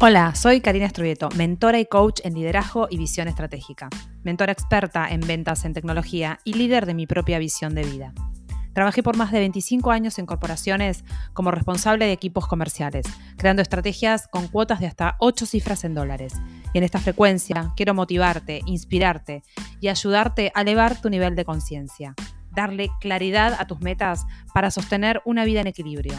Hola, soy Karina Estrubieto, mentora y coach en liderazgo y visión estratégica, mentora experta en ventas en tecnología y líder de mi propia visión de vida. Trabajé por más de 25 años en corporaciones como responsable de equipos comerciales, creando estrategias con cuotas de hasta 8 cifras en dólares. Y en esta frecuencia quiero motivarte, inspirarte y ayudarte a elevar tu nivel de conciencia, darle claridad a tus metas para sostener una vida en equilibrio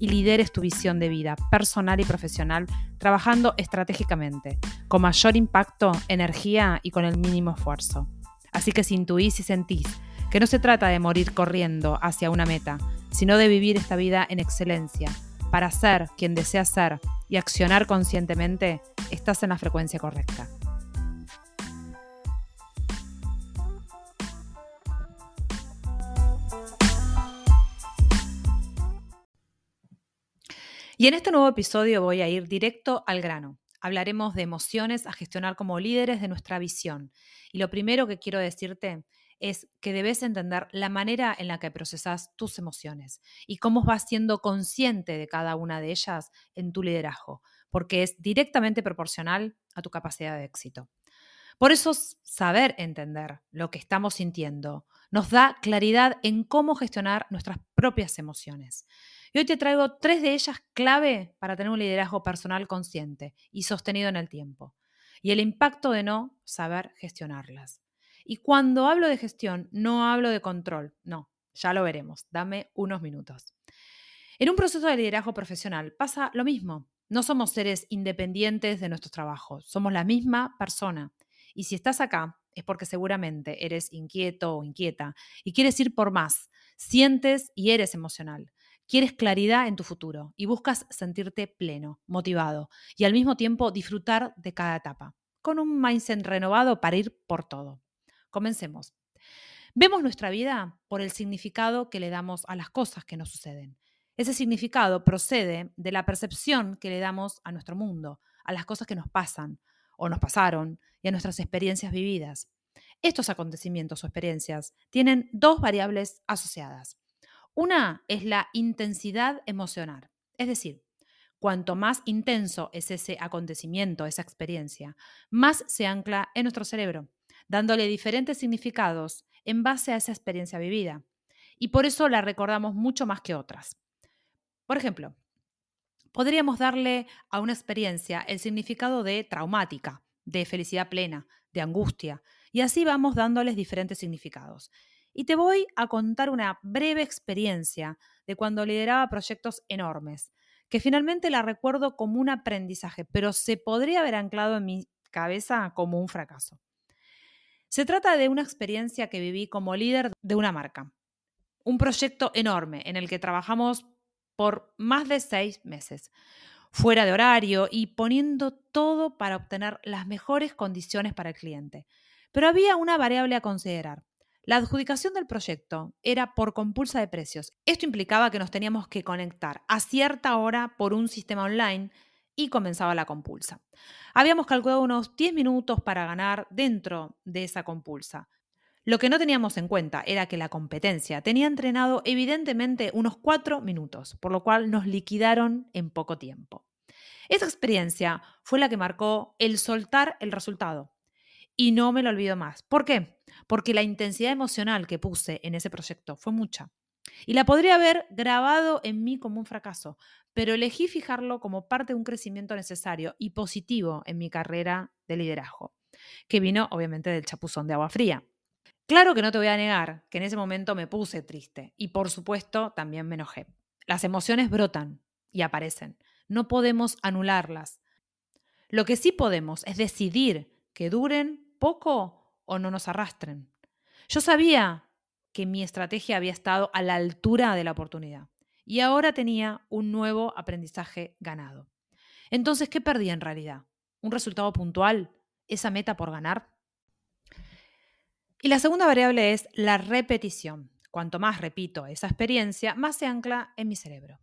y lideres tu visión de vida personal y profesional trabajando estratégicamente, con mayor impacto, energía y con el mínimo esfuerzo. Así que si intuís y sentís que no se trata de morir corriendo hacia una meta, sino de vivir esta vida en excelencia, para ser quien deseas ser y accionar conscientemente, estás en la frecuencia correcta. Y en este nuevo episodio voy a ir directo al grano. Hablaremos de emociones a gestionar como líderes de nuestra visión. Y lo primero que quiero decirte es que debes entender la manera en la que procesas tus emociones y cómo vas siendo consciente de cada una de ellas en tu liderazgo, porque es directamente proporcional a tu capacidad de éxito. Por eso saber entender lo que estamos sintiendo nos da claridad en cómo gestionar nuestras propias emociones. Y hoy te traigo tres de ellas clave para tener un liderazgo personal consciente y sostenido en el tiempo. Y el impacto de no saber gestionarlas. Y cuando hablo de gestión, no hablo de control, no, ya lo veremos, dame unos minutos. En un proceso de liderazgo profesional pasa lo mismo. No somos seres independientes de nuestros trabajos, somos la misma persona. Y si estás acá, es porque seguramente eres inquieto o inquieta y quieres ir por más, sientes y eres emocional. Quieres claridad en tu futuro y buscas sentirte pleno, motivado y al mismo tiempo disfrutar de cada etapa, con un mindset renovado para ir por todo. Comencemos. Vemos nuestra vida por el significado que le damos a las cosas que nos suceden. Ese significado procede de la percepción que le damos a nuestro mundo, a las cosas que nos pasan o nos pasaron y a nuestras experiencias vividas. Estos acontecimientos o experiencias tienen dos variables asociadas. Una es la intensidad emocional, es decir, cuanto más intenso es ese acontecimiento, esa experiencia, más se ancla en nuestro cerebro, dándole diferentes significados en base a esa experiencia vivida. Y por eso la recordamos mucho más que otras. Por ejemplo, podríamos darle a una experiencia el significado de traumática, de felicidad plena, de angustia, y así vamos dándoles diferentes significados. Y te voy a contar una breve experiencia de cuando lideraba proyectos enormes, que finalmente la recuerdo como un aprendizaje, pero se podría haber anclado en mi cabeza como un fracaso. Se trata de una experiencia que viví como líder de una marca, un proyecto enorme en el que trabajamos por más de seis meses, fuera de horario y poniendo todo para obtener las mejores condiciones para el cliente. Pero había una variable a considerar. La adjudicación del proyecto era por compulsa de precios. Esto implicaba que nos teníamos que conectar a cierta hora por un sistema online y comenzaba la compulsa. Habíamos calculado unos 10 minutos para ganar dentro de esa compulsa. Lo que no teníamos en cuenta era que la competencia tenía entrenado evidentemente unos 4 minutos, por lo cual nos liquidaron en poco tiempo. Esa experiencia fue la que marcó el soltar el resultado. Y no me lo olvido más. ¿Por qué? porque la intensidad emocional que puse en ese proyecto fue mucha. Y la podría haber grabado en mí como un fracaso, pero elegí fijarlo como parte de un crecimiento necesario y positivo en mi carrera de liderazgo, que vino obviamente del chapuzón de agua fría. Claro que no te voy a negar que en ese momento me puse triste y por supuesto también me enojé. Las emociones brotan y aparecen. No podemos anularlas. Lo que sí podemos es decidir que duren poco o no nos arrastren. Yo sabía que mi estrategia había estado a la altura de la oportunidad y ahora tenía un nuevo aprendizaje ganado. Entonces, ¿qué perdí en realidad? ¿Un resultado puntual? ¿Esa meta por ganar? Y la segunda variable es la repetición. Cuanto más repito esa experiencia, más se ancla en mi cerebro.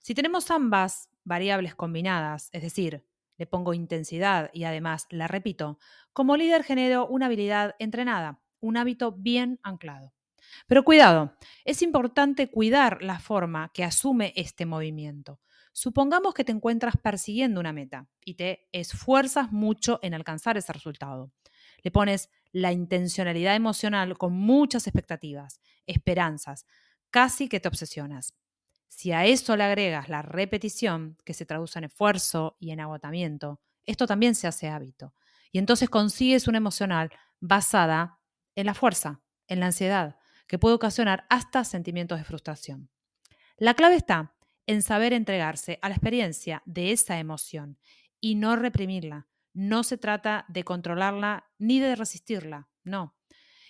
Si tenemos ambas variables combinadas, es decir, le pongo intensidad y además la repito, como líder genero una habilidad entrenada, un hábito bien anclado. Pero cuidado, es importante cuidar la forma que asume este movimiento. Supongamos que te encuentras persiguiendo una meta y te esfuerzas mucho en alcanzar ese resultado. Le pones la intencionalidad emocional con muchas expectativas, esperanzas, casi que te obsesionas. Si a eso le agregas la repetición, que se traduce en esfuerzo y en agotamiento, esto también se hace hábito. Y entonces consigues una emocional basada en la fuerza, en la ansiedad, que puede ocasionar hasta sentimientos de frustración. La clave está en saber entregarse a la experiencia de esa emoción y no reprimirla. No se trata de controlarla ni de resistirla, no.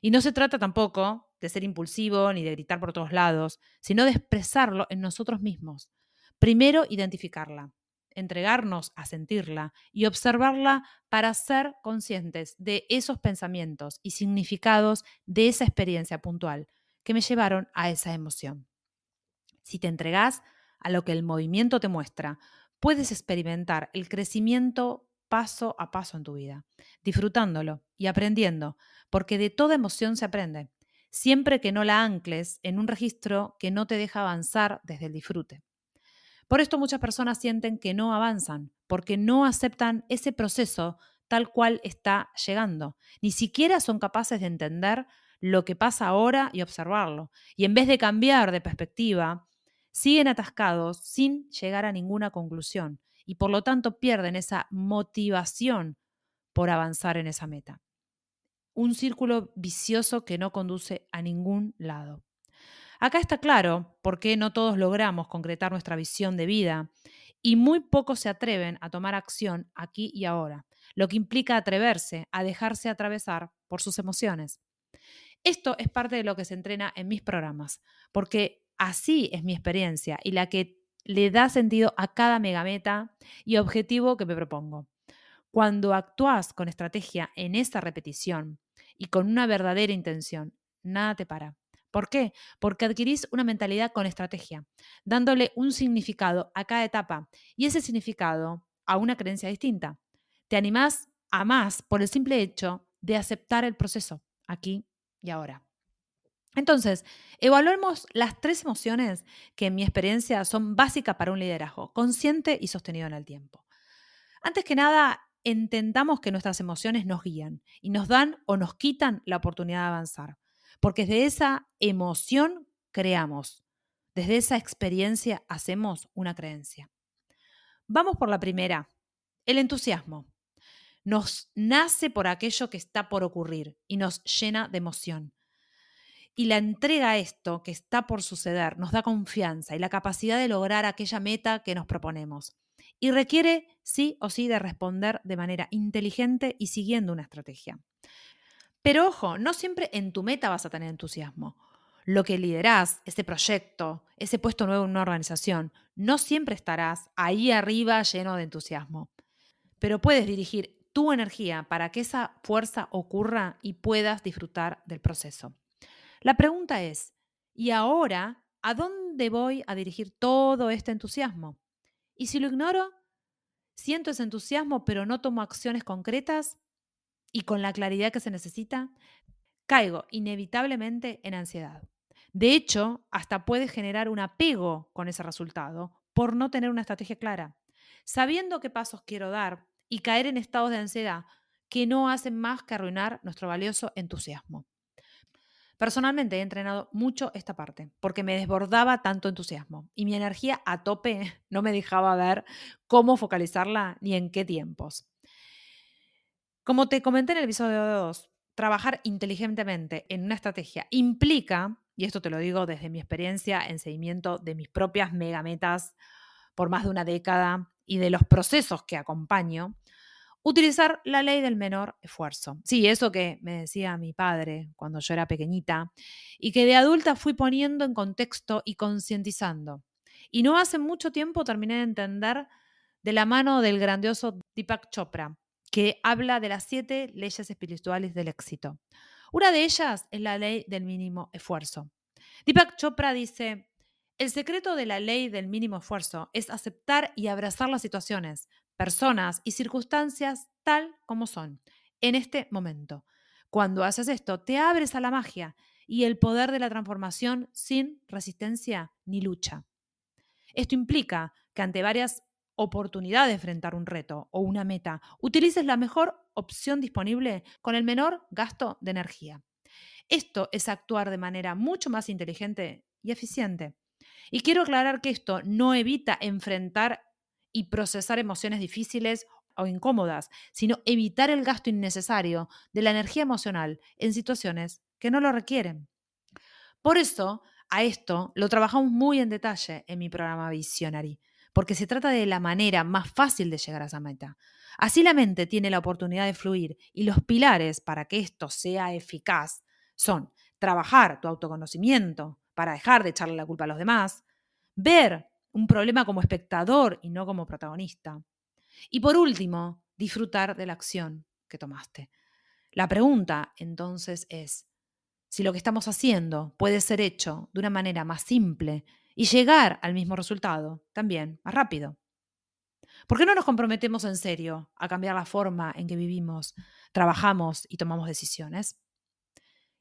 Y no se trata tampoco de ser impulsivo ni de gritar por todos lados, sino de expresarlo en nosotros mismos. Primero, identificarla, entregarnos a sentirla y observarla para ser conscientes de esos pensamientos y significados de esa experiencia puntual que me llevaron a esa emoción. Si te entregas a lo que el movimiento te muestra, puedes experimentar el crecimiento paso a paso en tu vida, disfrutándolo y aprendiendo, porque de toda emoción se aprende, siempre que no la ancles en un registro que no te deja avanzar desde el disfrute. Por esto muchas personas sienten que no avanzan, porque no aceptan ese proceso tal cual está llegando. Ni siquiera son capaces de entender lo que pasa ahora y observarlo. Y en vez de cambiar de perspectiva, siguen atascados sin llegar a ninguna conclusión y por lo tanto pierden esa motivación por avanzar en esa meta. Un círculo vicioso que no conduce a ningún lado. Acá está claro por qué no todos logramos concretar nuestra visión de vida y muy pocos se atreven a tomar acción aquí y ahora, lo que implica atreverse a dejarse atravesar por sus emociones. Esto es parte de lo que se entrena en mis programas, porque así es mi experiencia y la que le da sentido a cada megameta y objetivo que me propongo. Cuando actúas con estrategia en esa repetición y con una verdadera intención, nada te para. ¿Por qué? Porque adquirís una mentalidad con estrategia, dándole un significado a cada etapa y ese significado a una creencia distinta. Te animás a más por el simple hecho de aceptar el proceso aquí y ahora. Entonces, evaluemos las tres emociones que en mi experiencia son básicas para un liderazgo consciente y sostenido en el tiempo. Antes que nada, entendamos que nuestras emociones nos guían y nos dan o nos quitan la oportunidad de avanzar porque desde esa emoción creamos, desde esa experiencia hacemos una creencia. Vamos por la primera, el entusiasmo. Nos nace por aquello que está por ocurrir y nos llena de emoción. Y la entrega a esto que está por suceder nos da confianza y la capacidad de lograr aquella meta que nos proponemos. Y requiere sí o sí de responder de manera inteligente y siguiendo una estrategia. Pero ojo, no siempre en tu meta vas a tener entusiasmo. Lo que liderás, ese proyecto, ese puesto nuevo en una organización, no siempre estarás ahí arriba lleno de entusiasmo. Pero puedes dirigir tu energía para que esa fuerza ocurra y puedas disfrutar del proceso. La pregunta es, ¿y ahora a dónde voy a dirigir todo este entusiasmo? Y si lo ignoro, siento ese entusiasmo pero no tomo acciones concretas, y con la claridad que se necesita, caigo inevitablemente en ansiedad. De hecho, hasta puede generar un apego con ese resultado por no tener una estrategia clara, sabiendo qué pasos quiero dar y caer en estados de ansiedad que no hacen más que arruinar nuestro valioso entusiasmo. Personalmente he entrenado mucho esta parte porque me desbordaba tanto entusiasmo y mi energía a tope no me dejaba ver cómo focalizarla ni en qué tiempos. Como te comenté en el episodio 2, trabajar inteligentemente en una estrategia implica, y esto te lo digo desde mi experiencia en seguimiento de mis propias megametas por más de una década y de los procesos que acompaño, utilizar la ley del menor esfuerzo. Sí, eso que me decía mi padre cuando yo era pequeñita y que de adulta fui poniendo en contexto y concientizando. Y no hace mucho tiempo terminé de entender de la mano del grandioso Deepak Chopra, que habla de las siete leyes espirituales del éxito. Una de ellas es la ley del mínimo esfuerzo. Deepak Chopra dice, el secreto de la ley del mínimo esfuerzo es aceptar y abrazar las situaciones, personas y circunstancias tal como son, en este momento. Cuando haces esto, te abres a la magia y el poder de la transformación sin resistencia ni lucha. Esto implica que ante varias oportunidades de enfrentar un reto o una meta, utilices la mejor opción disponible con el menor gasto de energía. Esto es actuar de manera mucho más inteligente y eficiente. Y quiero aclarar que esto no evita enfrentar y procesar emociones difíciles o incómodas, sino evitar el gasto innecesario de la energía emocional en situaciones que no lo requieren. Por eso, a esto lo trabajamos muy en detalle en mi programa Visionary, porque se trata de la manera más fácil de llegar a esa meta. Así la mente tiene la oportunidad de fluir y los pilares para que esto sea eficaz son trabajar tu autoconocimiento para dejar de echarle la culpa a los demás, ver un problema como espectador y no como protagonista. Y por último, disfrutar de la acción que tomaste. La pregunta entonces es, si lo que estamos haciendo puede ser hecho de una manera más simple y llegar al mismo resultado también más rápido. ¿Por qué no nos comprometemos en serio a cambiar la forma en que vivimos, trabajamos y tomamos decisiones?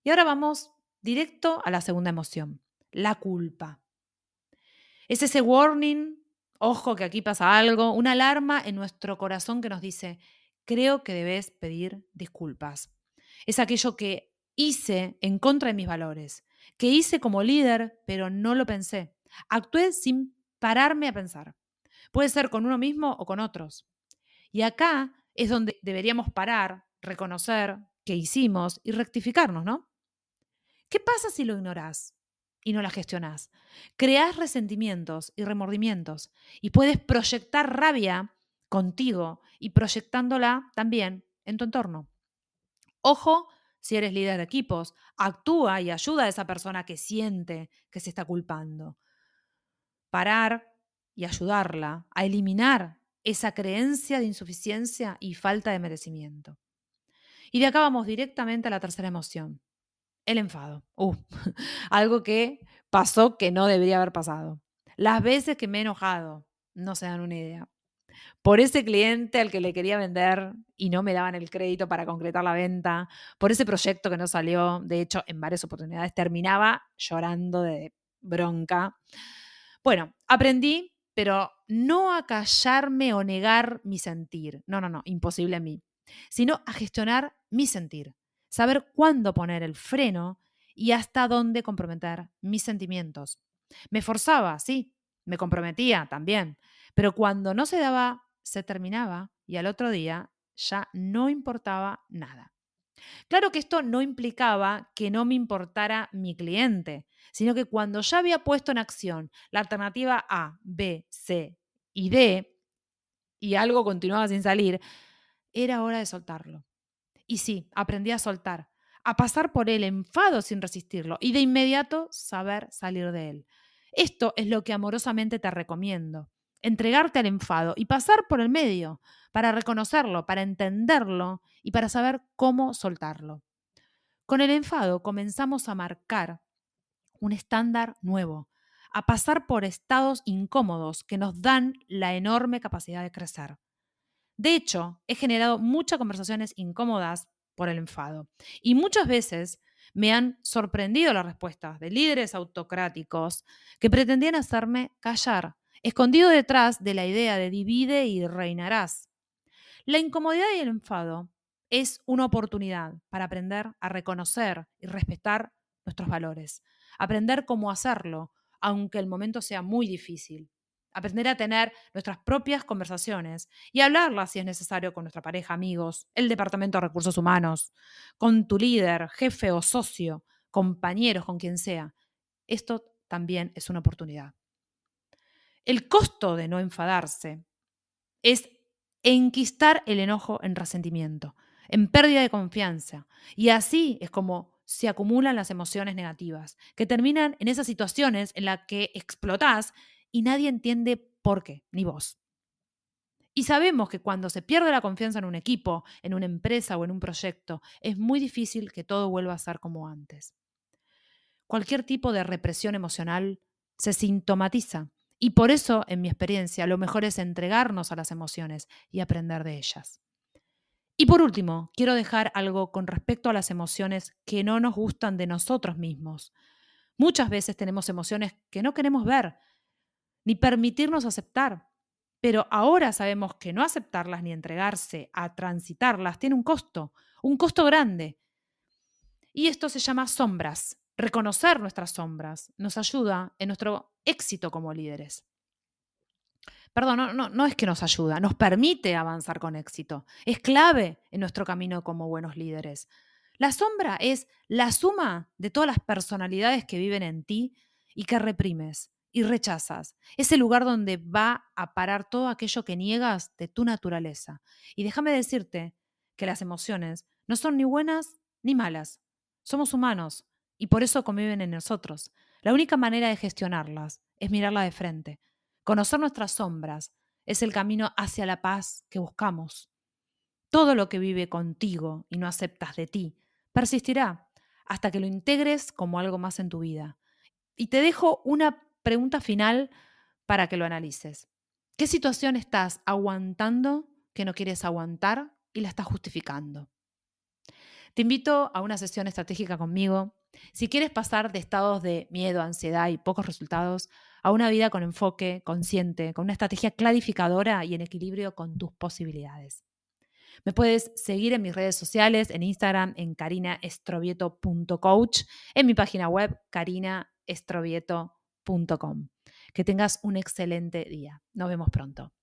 Y ahora vamos directo a la segunda emoción, la culpa. Es ese warning, ojo que aquí pasa algo, una alarma en nuestro corazón que nos dice, creo que debes pedir disculpas. Es aquello que hice en contra de mis valores, que hice como líder, pero no lo pensé. Actué sin pararme a pensar. Puede ser con uno mismo o con otros. Y acá es donde deberíamos parar, reconocer qué hicimos y rectificarnos, ¿no? ¿Qué pasa si lo ignorás y no la gestionás? Creás resentimientos y remordimientos y puedes proyectar rabia contigo y proyectándola también en tu entorno. Ojo, si eres líder de equipos, actúa y ayuda a esa persona que siente que se está culpando. Parar y ayudarla a eliminar esa creencia de insuficiencia y falta de merecimiento. Y de acá vamos directamente a la tercera emoción, el enfado. Uh, algo que pasó que no debería haber pasado. Las veces que me he enojado, no se dan una idea. Por ese cliente al que le quería vender y no me daban el crédito para concretar la venta, por ese proyecto que no salió, de hecho, en varias oportunidades terminaba llorando de bronca. Bueno, aprendí, pero no a callarme o negar mi sentir. No, no, no, imposible a mí. Sino a gestionar mi sentir saber cuándo poner el freno y hasta dónde comprometer mis sentimientos. Me forzaba, sí, me comprometía también, pero cuando no se daba, se terminaba y al otro día ya no importaba nada. Claro que esto no implicaba que no me importara mi cliente, sino que cuando ya había puesto en acción la alternativa A, B, C y D, y algo continuaba sin salir, era hora de soltarlo. Y sí, aprendí a soltar, a pasar por el enfado sin resistirlo y de inmediato saber salir de él. Esto es lo que amorosamente te recomiendo. Entregarte al enfado y pasar por el medio para reconocerlo, para entenderlo y para saber cómo soltarlo. Con el enfado comenzamos a marcar un estándar nuevo, a pasar por estados incómodos que nos dan la enorme capacidad de crecer. De hecho, he generado muchas conversaciones incómodas por el enfado. Y muchas veces me han sorprendido las respuestas de líderes autocráticos que pretendían hacerme callar, escondido detrás de la idea de divide y reinarás. La incomodidad y el enfado es una oportunidad para aprender a reconocer y respetar nuestros valores, aprender cómo hacerlo, aunque el momento sea muy difícil aprender a tener nuestras propias conversaciones y hablarlas si es necesario con nuestra pareja, amigos, el departamento de recursos humanos, con tu líder, jefe o socio, compañeros, con quien sea. Esto también es una oportunidad. El costo de no enfadarse es enquistar el enojo en resentimiento, en pérdida de confianza. Y así es como se acumulan las emociones negativas, que terminan en esas situaciones en las que explotás y nadie entiende por qué, ni vos. Y sabemos que cuando se pierde la confianza en un equipo, en una empresa o en un proyecto, es muy difícil que todo vuelva a ser como antes. Cualquier tipo de represión emocional se sintomatiza y por eso, en mi experiencia, lo mejor es entregarnos a las emociones y aprender de ellas. Y por último, quiero dejar algo con respecto a las emociones que no nos gustan de nosotros mismos. Muchas veces tenemos emociones que no queremos ver, ni permitirnos aceptar. Pero ahora sabemos que no aceptarlas ni entregarse a transitarlas tiene un costo, un costo grande. Y esto se llama sombras. Reconocer nuestras sombras nos ayuda en nuestro éxito como líderes. Perdón, no, no, es que nos ayuda, nos permite avanzar con éxito. Es clave en nuestro camino como buenos líderes. La sombra es la suma de todas las personalidades que viven en ti y que reprimes y rechazas. Es el lugar donde va a parar todo aquello que niegas de tu naturaleza. Y déjame decirte que las emociones no son ni buenas ni malas. Somos humanos y por eso conviven en nosotros. La única manera de gestionarlas es mirarla de frente. Conocer nuestras sombras es el camino hacia la paz que buscamos. Todo lo que vive contigo y no aceptas de ti persistirá hasta que lo integres como algo más en tu vida. Y te dejo una pregunta final para que lo analices. ¿Qué situación estás aguantando que no quieres aguantar y la estás justificando? Te invito a una sesión estratégica conmigo. Si quieres pasar de estados de miedo, ansiedad y pocos resultados a una vida con enfoque, consciente, con una estrategia clarificadora y en equilibrio con tus posibilidades. Me puedes seguir en mis redes sociales, en Instagram, en carinaestrovieto.coach, en mi página web, que tengas un excelente día. Nos vemos pronto.